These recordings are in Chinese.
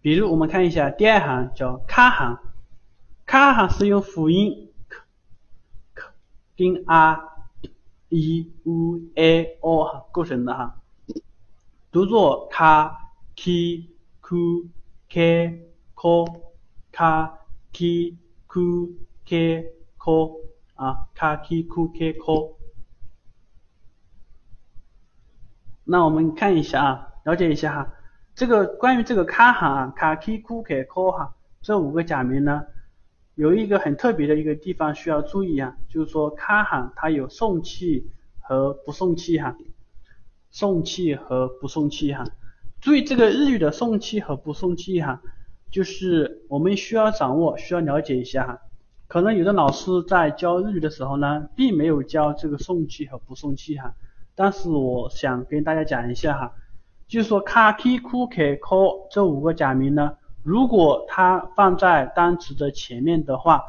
比如我们看一下第二行叫卡行，卡行是用辅音 k k 跟 r e u a o 构成的哈，读作卡 k ku k ko 卡 k ku k ko 啊卡 k ku k ko。那我们看一下啊，了解一下哈。这个关于这个卡行啊，卡 k ku k ko 哈，这五个假名呢，有一个很特别的一个地方需要注意啊，就是说卡行它有送气和不送气哈，送气和不送气哈。注意这个日语的送气和不送气哈，就是我们需要掌握，需要了解一下哈。可能有的老师在教日语的时候呢，并没有教这个送气和不送气哈。但是我想跟大家讲一下哈，就是说卡 k ku k ko 这五个假名呢，如果它放在单词的前面的话，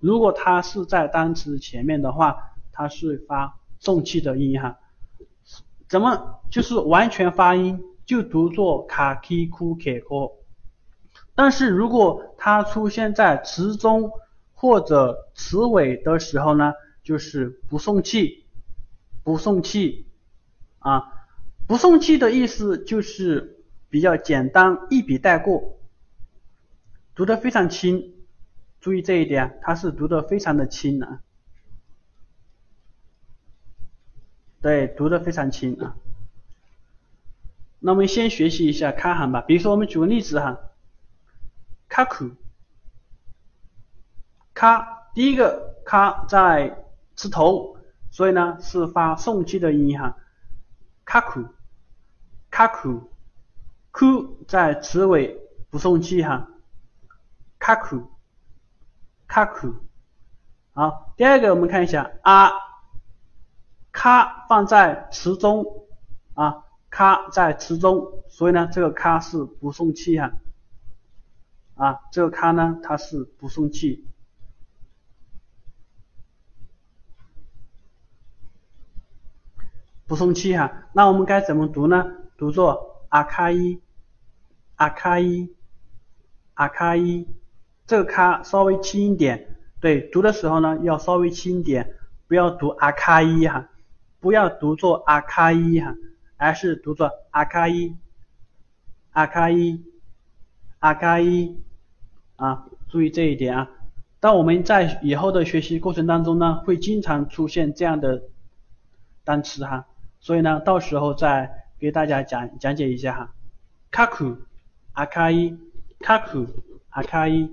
如果它是在单词前面的话，它是发送气的音哈。怎么就是完全发音就读作卡 k ku k ko，但是如果它出现在词中或者词尾的时候呢，就是不送气。不送气啊，不送气的意思就是比较简单，一笔带过，读得非常轻。注意这一点，它是读得非常的轻啊。对，读得非常轻啊。那我们先学习一下卡行吧，比如说我们举个例子哈，卡库，卡，第一个卡在词头。所以呢，是发送气的音哈，卡库，卡库，库在词尾不送气哈，卡库，卡库。好，第二个我们看一下啊，卡放在词中啊，卡在词中，所以呢，这个卡是不送气哈，啊，这个卡呢，它是不送气。不送气哈，那我们该怎么读呢？读作阿卡伊，阿卡伊，阿卡伊，这个卡稍微轻一点，对，读的时候呢要稍微轻一点，不要读阿卡伊哈，不要读作阿卡伊哈，而是读作阿卡伊，阿卡伊，阿卡伊，啊，注意这一点啊。当我们在以后的学习过程当中呢，会经常出现这样的单词哈。所以呢，到时候在给大家讲讲解一下哈。卡库阿卡伊，卡库阿卡伊。